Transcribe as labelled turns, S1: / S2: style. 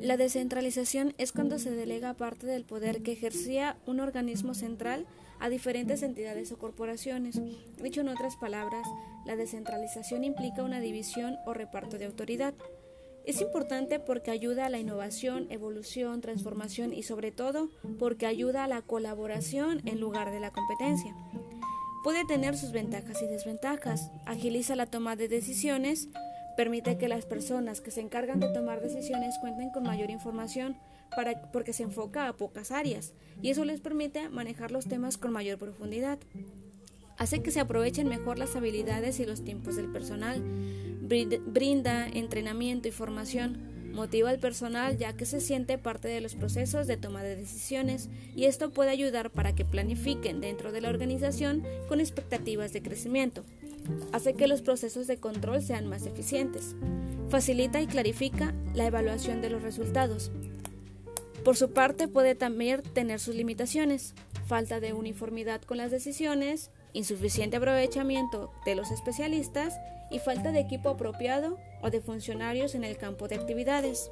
S1: La descentralización es cuando se delega parte del poder que ejercía un organismo central a diferentes entidades o corporaciones. Dicho en otras palabras, la descentralización implica una división o reparto de autoridad. Es importante porque ayuda a la innovación, evolución, transformación y sobre todo porque ayuda a la colaboración en lugar de la competencia. Puede tener sus ventajas y desventajas, agiliza la toma de decisiones, permite que las personas que se encargan de tomar decisiones cuenten con mayor información para, porque se enfoca a pocas áreas y eso les permite manejar los temas con mayor profundidad. Hace que se aprovechen mejor las habilidades y los tiempos del personal, brinda entrenamiento y formación, motiva al personal ya que se siente parte de los procesos de toma de decisiones y esto puede ayudar para que planifiquen dentro de la organización con expectativas de crecimiento. Hace que los procesos de control sean más eficientes. Facilita y clarifica la evaluación de los resultados. Por su parte puede también tener sus limitaciones, falta de uniformidad con las decisiones, insuficiente aprovechamiento de los especialistas y falta de equipo apropiado o de funcionarios en el campo de actividades.